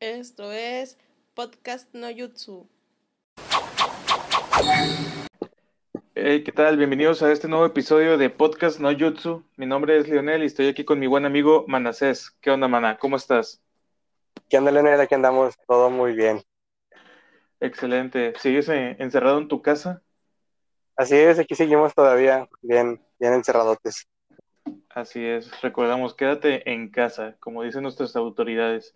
Esto es Podcast No Jutsu. Hey, ¿qué tal? Bienvenidos a este nuevo episodio de Podcast No Jutsu. Mi nombre es Lionel y estoy aquí con mi buen amigo Manasés. ¿Qué onda, Mana? ¿Cómo estás? ¿Qué onda, Lionel? Aquí andamos todo muy bien. Excelente. ¿Sigues eh, encerrado en tu casa? Así es, aquí seguimos todavía bien, bien encerradotes. Así es. Recordamos, quédate en casa, como dicen nuestras autoridades.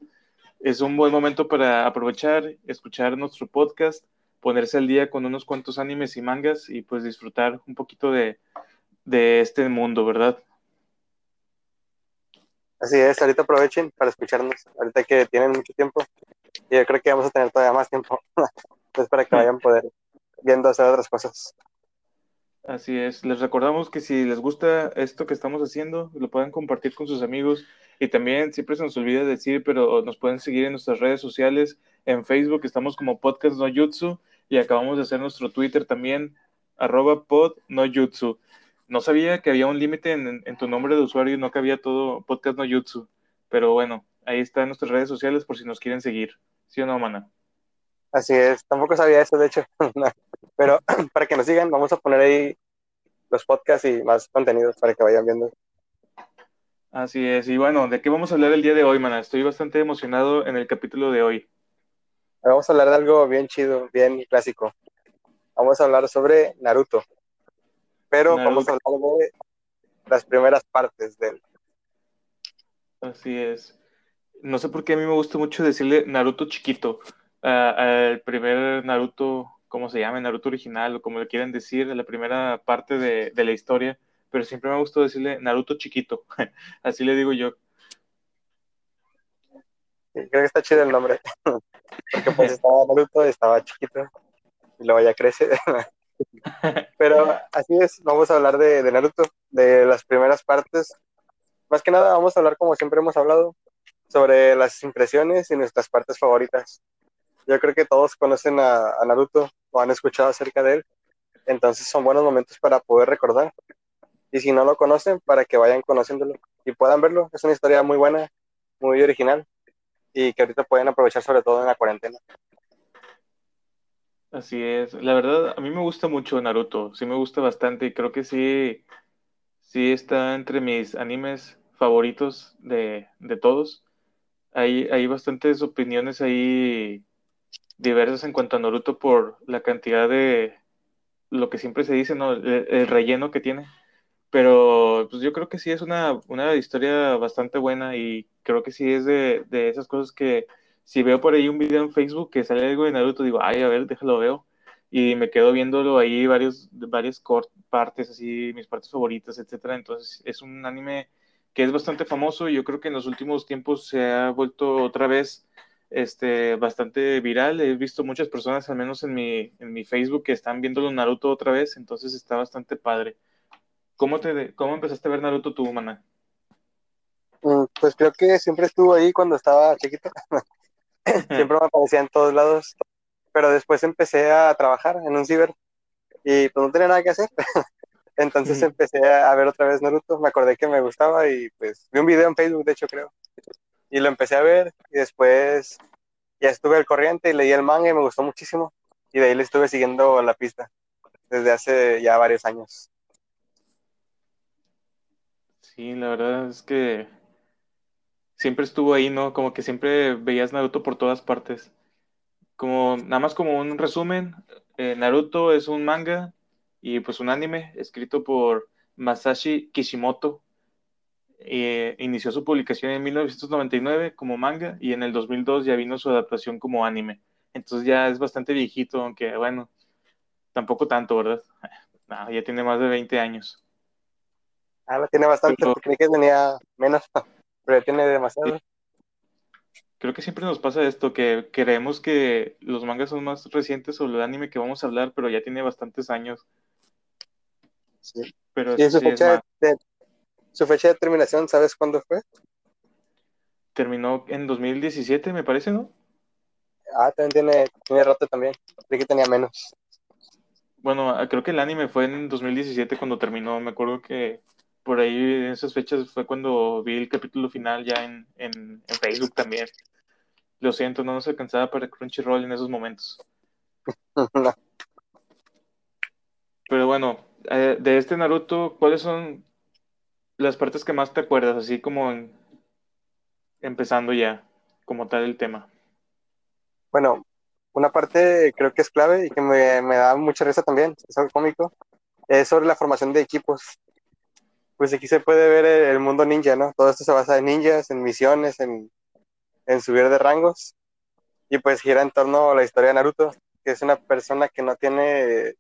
Es un buen momento para aprovechar, escuchar nuestro podcast, ponerse al día con unos cuantos animes y mangas y pues disfrutar un poquito de, de este mundo, ¿verdad? Así es, ahorita aprovechen para escucharnos, ahorita que tienen mucho tiempo, y yo creo que vamos a tener todavía más tiempo, pues para que vayan poder viendo hacer otras cosas. Así es, les recordamos que si les gusta esto que estamos haciendo, lo pueden compartir con sus amigos y también siempre se nos olvida decir, pero nos pueden seguir en nuestras redes sociales, en Facebook estamos como Podcast No Jutsu y acabamos de hacer nuestro Twitter también, arroba pod no. No sabía que había un límite en, en, tu nombre de usuario no que había todo Podcast No Jutsu, pero bueno, ahí están nuestras redes sociales por si nos quieren seguir, ¿sí o no, mana? Así es, tampoco sabía eso, de hecho. Pero para que nos sigan, vamos a poner ahí los podcasts y más contenidos para que vayan viendo. Así es, y bueno, ¿de qué vamos a hablar el día de hoy, mana? Estoy bastante emocionado en el capítulo de hoy. Vamos a hablar de algo bien chido, bien clásico. Vamos a hablar sobre Naruto. Pero Naruto. vamos a hablar de las primeras partes de él. Así es. No sé por qué a mí me gusta mucho decirle Naruto chiquito al primer Naruto, ¿cómo se llama? Naruto original o como le quieran decir, la primera parte de, de la historia, pero siempre me gustó decirle Naruto chiquito, así le digo yo. Sí, creo que está chido el nombre, porque pues estaba Naruto, estaba chiquito, y luego ya crece. pero así es, vamos a hablar de, de Naruto, de las primeras partes. Más que nada vamos a hablar como siempre hemos hablado, sobre las impresiones y nuestras partes favoritas yo creo que todos conocen a, Naruto o han escuchado acerca de él, entonces son buenos momentos para poder recordar. Y si no lo conocen, para que vayan conociéndolo y puedan verlo. Es una historia muy buena, muy original y que ahorita pueden aprovechar sobre todo en la cuarentena. Así es, la verdad a mí me gusta mucho Naruto, sí me gusta bastante y creo que sí, sí está entre mis animes favoritos de, de todos. Hay, hay bastantes opiniones ahí diversas en cuanto a Naruto por la cantidad de lo que siempre se dice, ¿no? El, el relleno que tiene. Pero pues yo creo que sí es una, una historia bastante buena y creo que sí es de, de, esas cosas que si veo por ahí un video en Facebook que sale algo de Naruto, digo, ay, a ver, déjalo veo. Y me quedo viéndolo ahí varios, varias partes, así, mis partes favoritas, etcétera. Entonces es un anime que es bastante famoso y yo creo que en los últimos tiempos se ha vuelto otra vez este, bastante viral. He visto muchas personas, al menos en mi, en mi Facebook, que están viendo Naruto otra vez, entonces está bastante padre. ¿Cómo, te, cómo empezaste a ver Naruto tú, mana? Pues creo que siempre estuvo ahí cuando estaba chiquito. siempre me aparecía en todos lados. Pero después empecé a trabajar en un ciber y pues no tenía nada que hacer. Entonces empecé a ver otra vez Naruto. Me acordé que me gustaba y pues vi un video en Facebook, de hecho, creo y lo empecé a ver y después ya estuve al corriente y leí el manga y me gustó muchísimo y de ahí le estuve siguiendo la pista desde hace ya varios años. Sí, la verdad es que siempre estuvo ahí, ¿no? Como que siempre veías Naruto por todas partes. Como, nada más como un resumen, eh, Naruto es un manga y pues un anime escrito por Masashi Kishimoto, eh, inició su publicación en 1999 como manga y en el 2002 ya vino su adaptación como anime. Entonces ya es bastante viejito, aunque bueno, tampoco tanto, ¿verdad? No, ya tiene más de 20 años. Ah, la tiene bastante, pero, creí que tenía menos, pero ya tiene demasiado. Creo que siempre nos pasa esto, que creemos que los mangas son más recientes o el anime que vamos a hablar, pero ya tiene bastantes años. Sí. Pero ¿Y su sí fecha de, su fecha de terminación, ¿sabes cuándo fue? Terminó en 2017, me parece, ¿no? Ah, también tiene, tiene rato también. Creí que tenía menos. Bueno, creo que el anime fue en 2017 cuando terminó. Me acuerdo que por ahí en esas fechas fue cuando vi el capítulo final ya en, en, en Facebook también. Lo siento, no nos alcanzaba para Crunchyroll en esos momentos. Pero bueno, eh, de este Naruto, ¿cuáles son las partes que más te acuerdas? Así como empezando ya, como tal el tema. Bueno, una parte creo que es clave y que me, me da mucha risa también, es algo cómico, es sobre la formación de equipos. Pues aquí se puede ver el, mundo ninja, ¿no? Todo esto se basa en ninjas, en misiones, en, en subir de rangos. Y pues gira en torno a la historia de Naruto, que es una persona que no tiene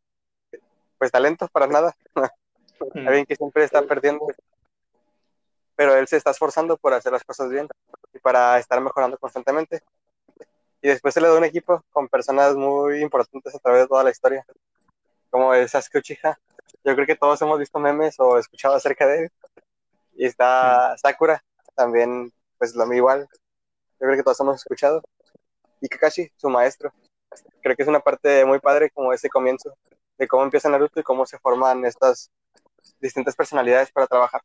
pues talento para nada. Mm. Alguien que siempre está perdiendo. Pero él se está esforzando por hacer las cosas bien y para estar mejorando constantemente. Y después se le da un equipo con personas muy importantes a través de toda la historia, como es Sasuke Uchiha. Yo creo que todos hemos visto memes o escuchado acerca de él. Y está Sakura, también, pues lo mismo igual. Yo creo que todos hemos escuchado. Y Kakashi, su maestro. Creo que es una parte muy padre como ese comienzo de cómo empieza Naruto y cómo se forman estas distintas personalidades para trabajar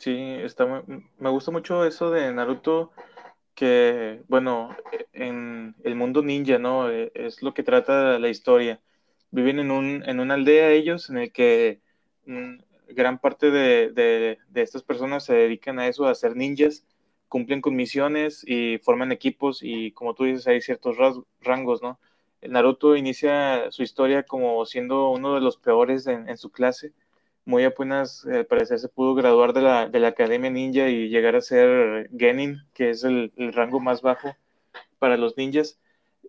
Sí, está me gusta mucho eso de Naruto, que, bueno, en el mundo ninja, ¿no? E, es lo que trata la historia. Viven en, un, en una aldea ellos, en el que mm, gran parte de, de, de, estas personas se dedican a eso, a ser ninjas, cumplen con misiones y forman equipos y, como tú dices, hay ciertos rangos, ¿no? Naruto inicia su historia como siendo uno de los peores en, su clase. Muy apenas, al parecer, se pudo graduar de la, de la, Academia Ninja y llegar a ser Genin, que es el, rango más bajo para los ninjas.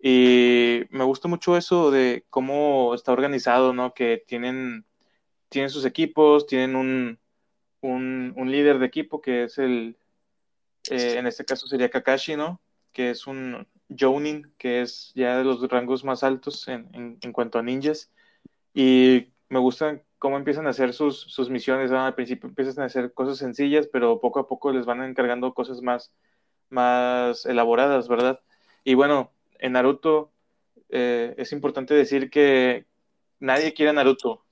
Y me gusta mucho eso de cómo está organizado, ¿no? Que tienen, tienen sus equipos, tienen un, un, un líder de equipo que es el, eh, en este caso sería Kakashi, ¿no? Que es un, Jounin, que es ya de los rangos más altos en, en, cuanto a ninjas. Y me gusta cómo empiezan a hacer sus, sus misiones. Al principio empiezan a hacer cosas sencillas, pero poco a poco les van encargando cosas más, más elaboradas, ¿verdad? Y bueno, en Naruto eh, es importante decir que nadie quiere a Naruto.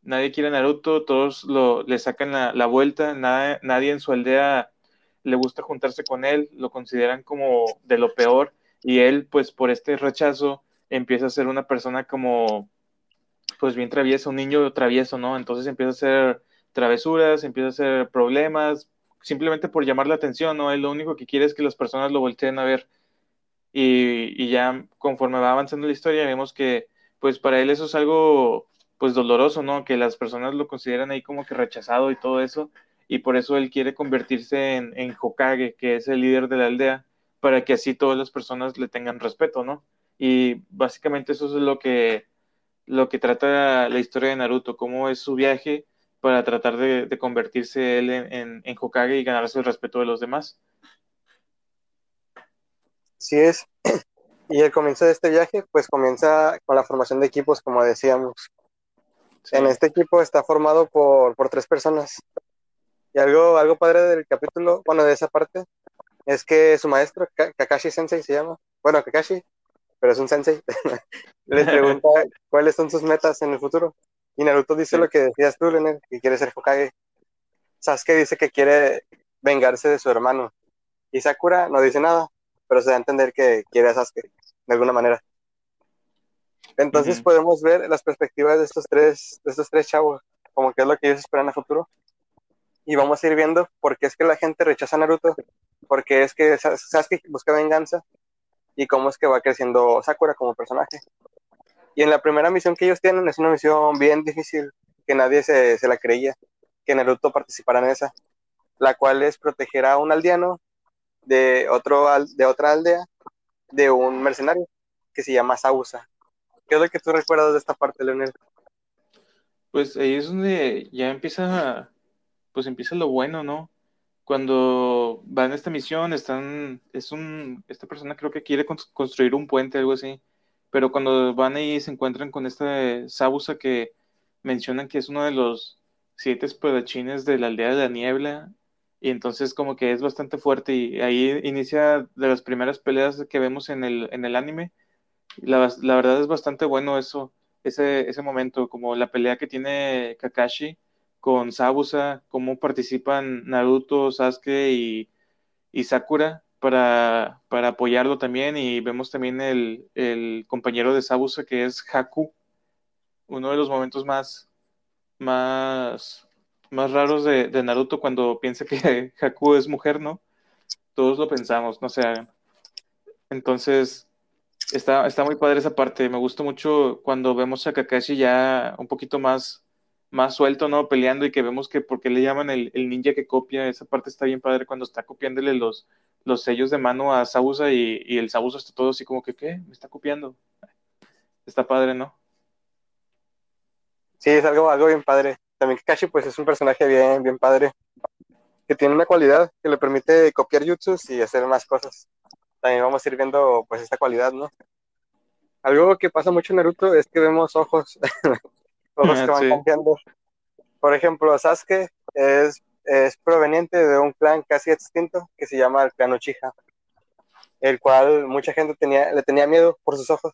Nadie quiere a Naruto, todos lo, le sacan la, la vuelta, nadie en su aldea le gusta juntarse con él, lo consideran como de lo peor y él pues por este rechazo empieza a ser una persona como pues bien travieso, un niño travieso, ¿no? Entonces empieza a hacer travesuras, empieza a hacer problemas, simplemente por llamar la atención, ¿no? Él lo único que quiere es que las personas lo volteen a ver. Y, y ya conforme va avanzando la historia, vemos que pues para él eso es algo pues doloroso, ¿no? Que las personas lo consideran ahí como que rechazado y todo eso, y por eso él quiere convertirse en, en Hokage, que es el líder de la aldea, para que así todas las personas le tengan respeto, ¿no? Y básicamente eso es lo que, lo que trata la historia de Naruto, cómo es su viaje para tratar de, convertirse él en, en, Hokage y ganarse el respeto de los demás. Sí es. Y el comienzo de este viaje, pues comienza con la formación de equipos, como decíamos. En este equipo está formado por, por tres personas. Y algo, algo padre del capítulo, bueno, de esa parte, es que su maestro, Kakashi Sensei se llama, bueno, Kakashi, pero es un sensei, le pregunta cuáles son sus metas en el futuro. Y Naruto dice lo que decías tú, Leonel, que quiere ser Hokage. Sasuke dice que quiere vengarse de su hermano. Y Sakura no dice nada, pero se da a entender que quiere a Sasuke, de alguna manera. Entonces podemos ver las perspectivas de estos tres, de estos tres chavos, como que es lo que ellos esperan a futuro. Y vamos a ir viendo por qué es que la gente rechaza a Naruto porque es que Sasuke busca venganza y cómo es que va creciendo Sakura como personaje. Y en la primera misión que ellos tienen es una misión bien difícil, que nadie se, se la creía, que Naruto participara en esa, la cual es proteger a un aldeano de, otro, de otra aldea de un mercenario que se llama Sausa. ¿Qué es lo que tú recuerdas de esta parte, Leonel? Pues ahí es donde ya empieza, pues empieza lo bueno, ¿no? Cuando van a esta misión, están, es un, esta persona creo que quiere construir un puente, algo así, pero cuando van ahí se encuentran con esta Sabusa que mencionan que es uno de los siete espadachines de la aldea de la niebla, y entonces como que es bastante fuerte, y ahí inicia de las primeras peleas que vemos en el, en el anime, la, la verdad es bastante bueno eso, ese, ese momento, como la pelea que tiene Kakashi, con Sabusa, cómo participan Naruto, Sasuke y, Sakura para, para apoyarlo también y vemos también el, el compañero de Sabusa que es Haku, uno de los momentos más, más, más raros de, Naruto cuando piensa que Haku es mujer, ¿no? Todos lo pensamos, no se hagan. Entonces, está, está muy padre esa parte. Me gusta mucho cuando vemos a Kakashi ya un poquito más, más suelto, ¿no? Peleando y que vemos que porque le llaman el, el ninja que copia, esa parte está bien padre cuando está copiándole los, los sellos de mano a Sausa y, y el Sausa está todo así como que, ¿qué? Me está copiando. Está padre, ¿no? Sí, es algo, algo bien padre. También Kakashi pues es un personaje bien, bien padre, que tiene una cualidad que le permite copiar jutsus y hacer más cosas. También vamos a ir viendo pues esta cualidad, ¿no? Algo que pasa mucho en Naruto es que vemos ojos, ojos que van Sí. cambiando. Por ejemplo, Sasuke es, es proveniente de un clan casi extinto que se llama el clan Uchiha, el cual mucha gente tenía, le tenía miedo por sus ojos,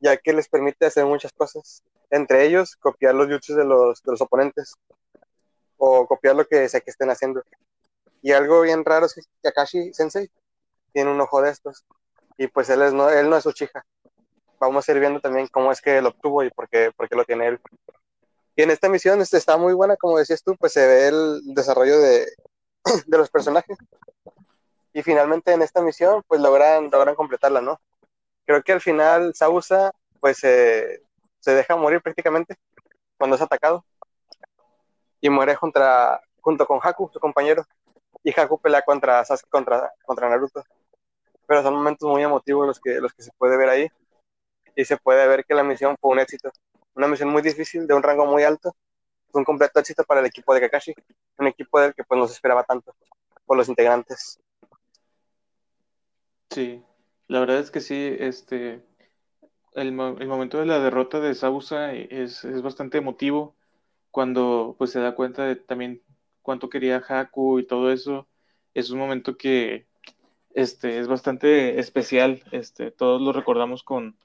ya que les permite hacer muchas cosas, entre ellos copiar los jutsus de los, de los oponentes o copiar lo que sea que estén haciendo. Y algo bien raro es que Kakashi Sensei tiene un ojo de estos y pues él, es, no, él no es Uchiha. Vamos a ir viendo también cómo es que lo obtuvo y por qué, por qué lo tiene él. Y en esta misión este, está muy buena, como decías tú, pues se ve el desarrollo de, de los personajes. Y finalmente en esta misión, pues logran, logran completarla, ¿no? Creo que al final Sausa, pues eh, se deja morir prácticamente cuando es atacado. Y muere contra, junto con Haku, su compañero. Y Haku pelea contra Sasuke, contra, contra Naruto. Pero son momentos muy emotivos los que, los que se puede ver ahí. Y se puede ver que la misión fue un éxito una misión muy difícil, de un rango muy alto. Fue un completo éxito para el equipo de Kakashi, un equipo del que pues no se esperaba tanto por los integrantes. Sí, la verdad es que sí, este, el, el momento de la derrota de Sausa es, es bastante emotivo cuando pues se da cuenta de también cuánto quería Haku y todo eso. Es un momento que este, es bastante especial, este, todos lo recordamos con,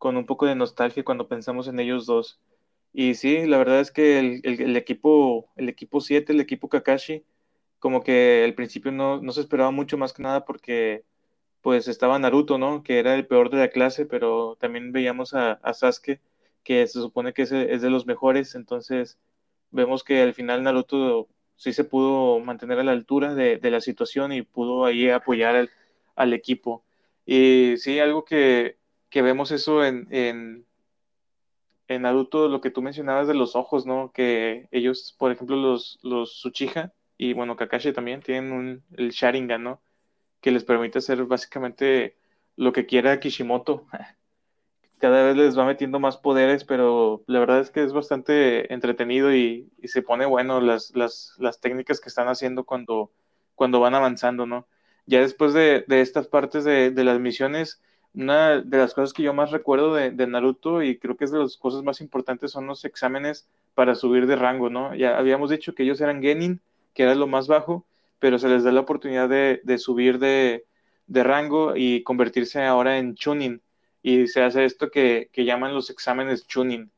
con un poco de nostalgia cuando pensamos en ellos dos. Y sí, la verdad es que el, equipo, el equipo 7, el equipo Kakashi, como que al principio no, no se esperaba mucho más que nada porque pues estaba Naruto, ¿no? Que era el peor de la clase, pero también veíamos a, a Sasuke, que se supone que es, es de los mejores, entonces vemos que al final Naruto sí se pudo mantener a la altura de, de la situación y pudo ahí apoyar al equipo. Y sí, algo que, que vemos eso en, en, en Naruto, lo que tú mencionabas de los ojos, ¿no? Que ellos, por ejemplo, los, los y bueno, Kakashi también tienen un, el Sharingan, ¿no? que les permite hacer básicamente lo que quiera Kishimoto. Cada vez les va metiendo más poderes, pero la verdad es que es bastante entretenido y, y se pone bueno las, las, las, técnicas que están haciendo cuando, cuando van avanzando, ¿no? Ya después de, de estas partes de, de, las misiones, una de las cosas que yo más recuerdo de, de, Naruto y creo que es de las cosas más importantes son los exámenes para subir de rango, ¿no? Ya habíamos dicho que ellos eran Genin, que era lo más bajo, pero se les da la oportunidad de, de subir de, de, rango y convertirse ahora en Chunin. Y se hace esto que, que, llaman los exámenes Chunin.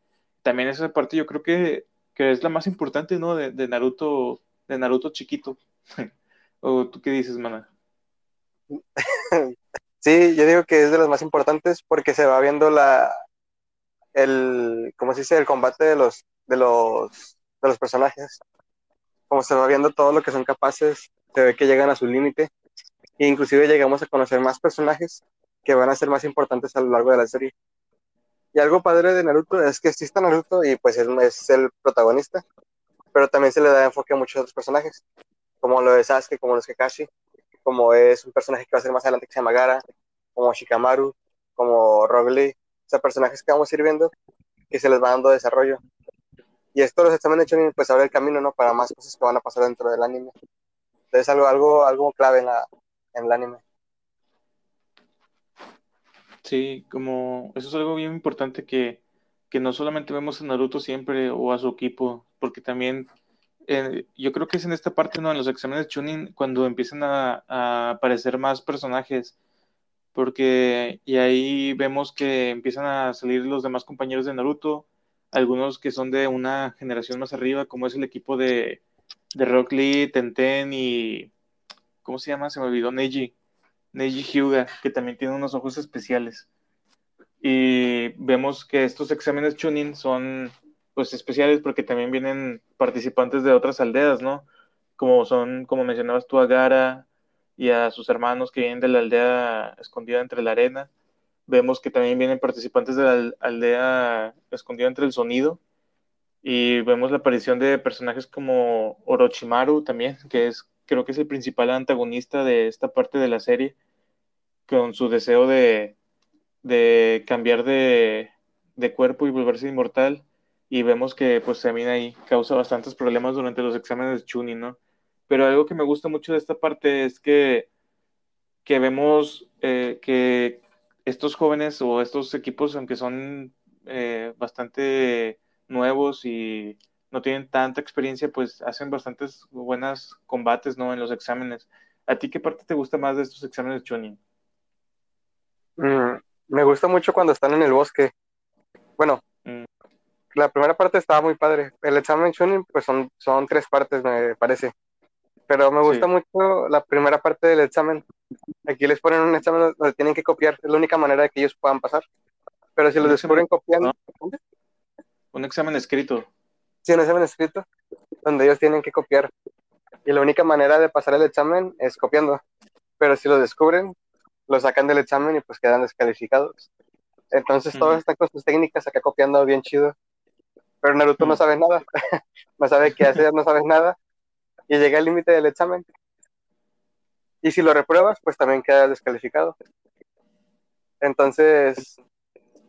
También esa parte yo creo que, que es la más importante, ¿no? De, Naruto, de Naruto chiquito. ¿O tú qué dices, mana? Sí, yo digo que es de las más importantes porque se va viendo la el, ¿cómo se dice? El combate de los, de los, de los personajes como se va viendo todo lo que son capaces, se ve que llegan a su límite, e inclusive llegamos a conocer más personajes que van a ser más importantes a lo largo de la serie. Y algo padre de Naruto es que está Naruto y pues es, es el protagonista, pero también se le da enfoque a muchos otros personajes, como lo de Sasuke, como los Kakashi, como es un personaje que va a ser más adelante que se llama Gara, como Shikamaru, como Rock Lee, o sea, personajes que vamos a ir viendo que se les va dando desarrollo. Y esto los exámenes Chunin pues abre el camino, ¿no? Para más cosas que van a pasar dentro del anime. Entonces algo, algo, algo clave en, la, en el anime. Sí, como eso es algo bien importante que, que no solamente vemos a Naruto siempre o a su equipo, porque también eh, yo creo que es en esta parte, ¿no? En los exámenes de Chunin, cuando empiezan a, aparecer más personajes, porque y ahí vemos que empiezan a salir los demás compañeros de Naruto, algunos que son de una generación más arriba, como es el equipo de, de Rock Lee, Tenten y. ¿Cómo se llama? Se me olvidó Neji. Neji Hyuga, que también tiene unos ojos especiales. Y vemos que estos exámenes Chunin son pues especiales porque también vienen participantes de otras aldeas, ¿no? Como son, como mencionabas tú, a Gara y a sus hermanos que vienen de la aldea escondida entre la arena. Vemos que también vienen participantes de la aldea escondida entre el sonido. Y vemos la aparición de personajes como Orochimaru también, que es creo que es el principal antagonista de esta parte de la serie, con su deseo de, de cambiar de, de, cuerpo y volverse inmortal. Y vemos que pues también ahí causa bastantes problemas durante los exámenes de Chunin, ¿no? Pero algo que me gusta mucho de esta parte es que, que vemos eh, que estos jóvenes o estos equipos, aunque son eh, bastante nuevos y no tienen tanta experiencia, pues hacen bastantes buenas combates, ¿no? En los exámenes. ¿A ti qué parte te gusta más de estos exámenes Chunin? Mm, me gusta mucho cuando están en el bosque. Bueno. La primera parte estaba muy padre. El examen Chunin, pues son, son tres partes, me parece. Pero me gusta mucho la primera parte del examen. Aquí les ponen un examen donde tienen que copiar. Es la única manera de que ellos puedan pasar. Pero si lo descubren copiando... Un examen escrito sí, un examen escrito donde ellos tienen que copiar. Y la única manera de pasar el examen es copiando. Pero si lo descubren, lo sacan del examen y pues quedan descalificados. Entonces, todas estas cosas técnicas acá copiando bien chido. Pero Naruto no sabe nada. no sabe qué hacer, no sabe nada. Y llega al límite del examen. Y si lo repruebas, pues también queda descalificado. Entonces,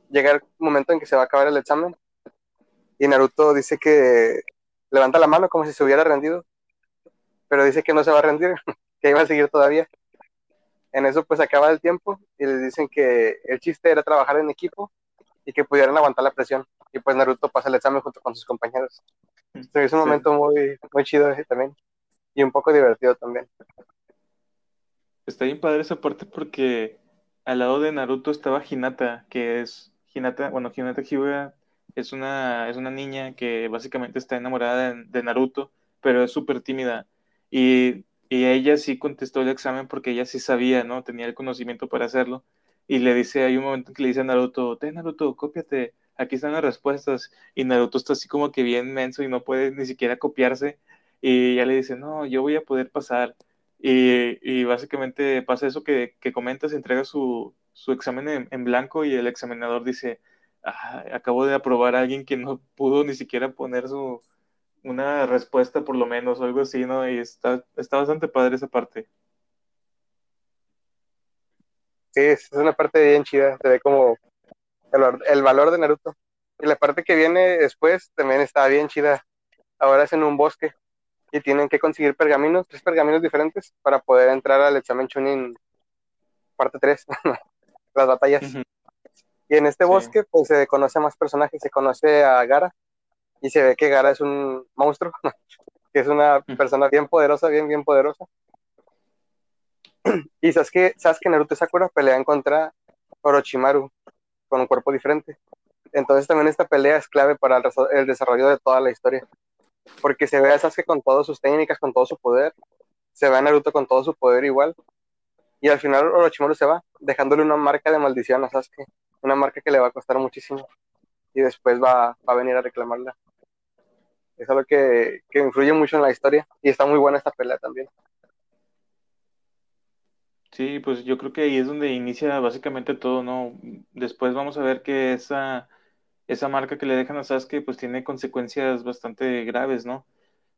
llega el momento en que se va a acabar el examen y Naruto dice que levanta la mano como si se hubiera rendido, pero dice que no se va a rendir, que iba a seguir todavía. En eso pues acaba el tiempo y le dicen que el chiste era trabajar en equipo y que pudieran aguantar la presión. Y pues Naruto pasa el examen junto con sus compañeros. es un momento muy, muy chido ese también y un poco divertido también. Está bien padre esa parte porque al lado de Naruto estaba Hinata, que es Hinata, bueno, Hinata Hyuga es una, es una niña que básicamente está enamorada de, Naruto, pero es súper tímida. Y, y, ella sí contestó el examen porque ella sí sabía, ¿no? Tenía el conocimiento para hacerlo. Y le dice, hay un momento que le dice a Naruto, ten Naruto, cópiate, aquí están las respuestas. Y Naruto está así como que bien menso y no puede ni siquiera copiarse. Y ella le dice, no, yo voy a poder pasar. Y, y básicamente pasa eso que, que comentas, entrega su, su examen en, blanco y el examinador dice, acabo de aprobar a alguien que no pudo ni siquiera poner su una respuesta por lo menos o algo así, ¿no? Y está, está bastante padre esa parte. Sí, es una parte bien chida, se ve como el, valor de Naruto. Y la parte que viene después también está bien chida. Ahora es en un bosque y tienen que conseguir pergaminos, tres pergaminos diferentes para poder entrar al examen Chunin parte 3, las batallas. Y en este bosque, pues se conoce a más personajes, se conoce a Gara, y se ve que Gara es un monstruo, que es una persona bien poderosa, bien, bien poderosa. Y sabes que, sabes que Naruto Sakura pelean contra Orochimaru, con un cuerpo diferente. Entonces también esta pelea es clave para el, desarrollo de toda la historia. Porque se ve a Sasuke con todas sus técnicas, con todo su poder. Se ve a Naruto con todo su poder igual. Y al final Orochimaru se va, dejándole una marca de maldición a Sasuke una marca que le va a costar muchísimo y después va, a venir a reclamarla. Es algo que, que influye mucho en la historia y está muy buena esta pelea también. Sí, pues yo creo que ahí es donde inicia básicamente todo, ¿no? Después vamos a ver que esa, esa marca que le dejan a Sasuke pues tiene consecuencias bastante graves, ¿no?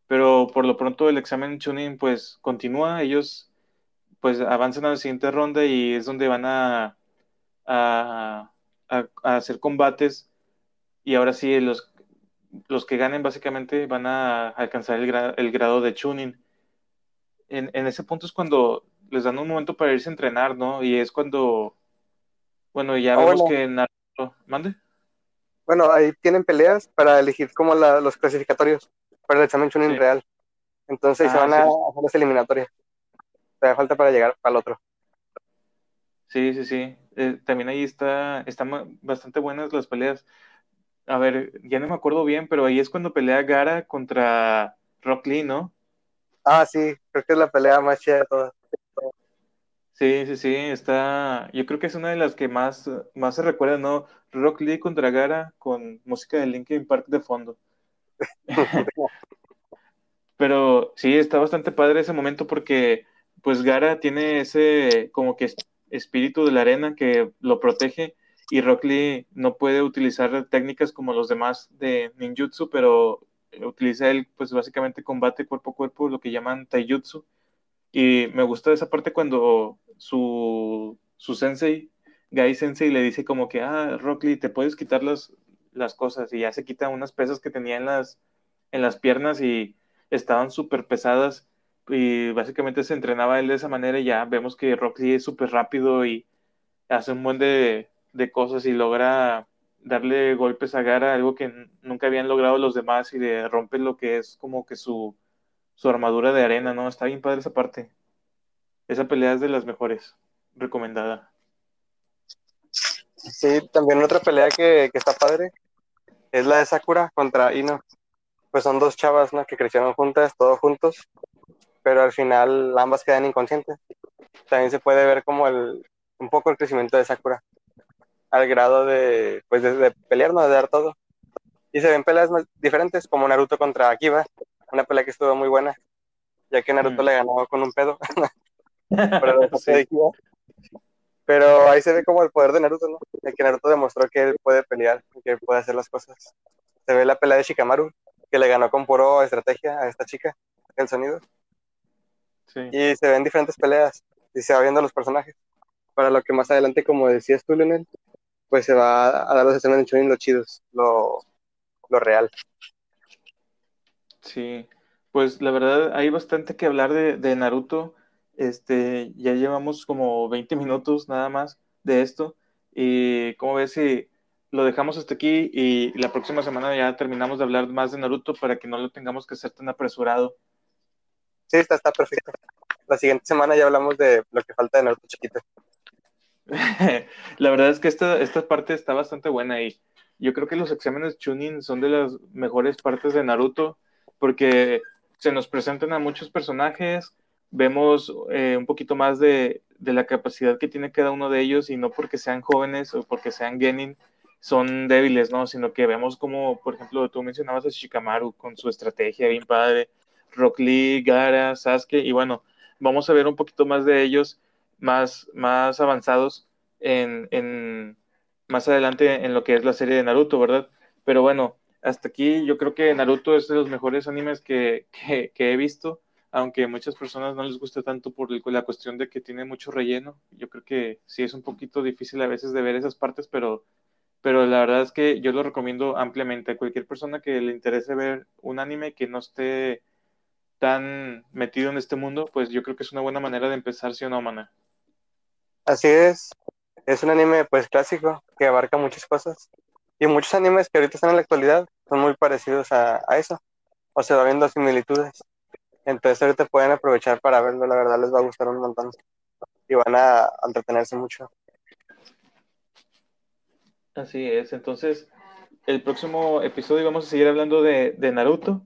Pero por lo pronto el examen Chunin pues continúa, ellos pues avanzan a la siguiente ronda y es donde van a, a, a, hacer combates y ahora sí los, los que ganen básicamente van a alcanzar el, el grado de Chunin. En, en, ese punto es cuando les dan un momento para irse a entrenar, ¿no? Y es cuando, bueno, ya ah, vemos que Naruto, ¿mande? Bueno, ahí tienen peleas para elegir como la, los clasificatorios para el examen Chunin real. Entonces se ah, van a hacer las eliminatorias. da falta para llegar al otro. Sí, sí, sí. Eh, también ahí está, están bastante buenas las peleas. A ver, ya no me acuerdo bien, pero ahí es cuando pelea Gara contra Rock Lee, ¿no? Ah, sí, creo que es la pelea más chida de todas. Sí, sí, sí, está. Yo creo que es una de las que más, más se recuerda, ¿no? Rock Lee contra Gara con música de Linkin Park de fondo. Pero sí, está bastante padre ese momento porque, pues, Gara tiene ese como que espíritu de la arena que lo protege y Rock Lee no puede utilizar técnicas como los demás de ninjutsu, pero utiliza él, pues, básicamente combate cuerpo a cuerpo, lo que llaman taijutsu. Y me gusta esa parte cuando su, su sensei, Gai Sensei, le dice como que, ah, Rock Lee, te puedes quitar las, las cosas. Y ya se quita unas pesas que tenía en las, en las piernas y estaban súper pesadas. Y básicamente se entrenaba él de esa manera y ya vemos que Rock Lee es súper rápido y hace un buen de, de cosas y logra darle golpes a Gara, algo que nunca habían logrado los demás y le rompe lo que es como que su, su armadura de arena, ¿no? Está bien padre esa parte. Esa pelea es de las mejores, recomendada. Sí, también otra pelea que, que está padre es la de Sakura contra Ino. Pues son dos chavas, ¿no? Que crecieron juntas, todos juntos, pero al final ambas quedan inconscientes. También se puede ver como el, un poco el crecimiento de Sakura, al grado de, pues, de, de pelear, ¿no? De dar todo. Y se ven peleas diferentes, como Naruto contra Akiba, una pelea que estuvo muy buena, ya que Naruto mm. le ganó con un pedo. pero, sí. pero, ahí se ve como el poder de Naruto, ¿no? De que Naruto demostró que él puede pelear, que puede hacer las cosas. Se ve la pelea de Shikamaru, que le ganó con puro estrategia a esta chica, el sonido. Sí. Y se ven diferentes peleas y se va viendo los personajes. Para lo que más adelante, como decías tú, Leonel, pues se va a dar los escenarios de lo chidos, lo, lo real. Sí, pues la verdad hay bastante que hablar de, de, Naruto. Este, ya llevamos como 20 minutos nada más de esto. Y como ves si lo dejamos hasta aquí y la próxima semana ya terminamos de hablar más de Naruto para que no lo tengamos que hacer tan apresurado. Sí, está, está perfecto. La siguiente semana ya hablamos de lo que falta de Naruto chiquito. la verdad es que esta, esta parte está bastante buena y yo creo que los exámenes Chunin son de las mejores partes de Naruto porque se nos presentan a muchos personajes, vemos eh, un poquito más de, de, la capacidad que tiene cada uno de ellos y no porque sean jóvenes o porque sean genin son débiles, ¿no? Sino que vemos como, por ejemplo, tú mencionabas a Shikamaru con su estrategia bien padre, Rock Lee, Gara, Sasuke, y bueno, vamos a ver un poquito más de ellos más, más avanzados en, en, más adelante en lo que es la serie de Naruto, ¿verdad? Pero bueno, hasta aquí yo creo que Naruto es de los mejores animes que, que, he visto, aunque a muchas personas no les gusta tanto por la cuestión de que tiene mucho relleno. Yo creo que sí es un poquito difícil a veces de ver esas partes, pero, pero la verdad es que yo lo recomiendo ampliamente a cualquier persona que le interese ver un anime que no esté tan metido en este mundo, pues yo creo que es una buena manera de empezar, ¿sí o no, mana? Así es, es un anime pues clásico que abarca muchas cosas y muchos animes que ahorita están en la actualidad son muy parecidos a, a eso, o se va viendo similitudes. Entonces ahorita pueden aprovechar para verlo, la verdad les va a gustar un montón y van a, entretenerse mucho. Así es, entonces el próximo episodio vamos a seguir hablando de, de Naruto.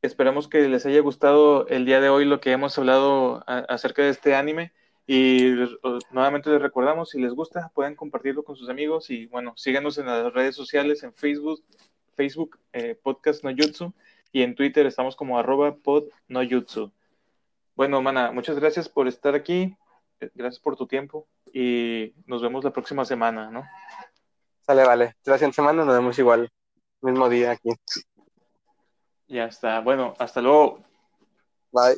Esperamos que les haya gustado el día de hoy lo que hemos hablado acerca de este anime. Y nuevamente les recordamos, si les gusta, pueden compartirlo con sus amigos y bueno, síganos en las redes sociales, en Facebook, Facebook eh, Podcast No Jutsu y en Twitter estamos como arroba pod no jutsu. Bueno, Mana, muchas gracias por estar aquí, eh, gracias por tu tiempo y nos vemos la próxima semana, ¿no? Sale, vale. La siguiente semana nos vemos igual, mismo día aquí. Ya está. Bueno, hasta luego. Bye.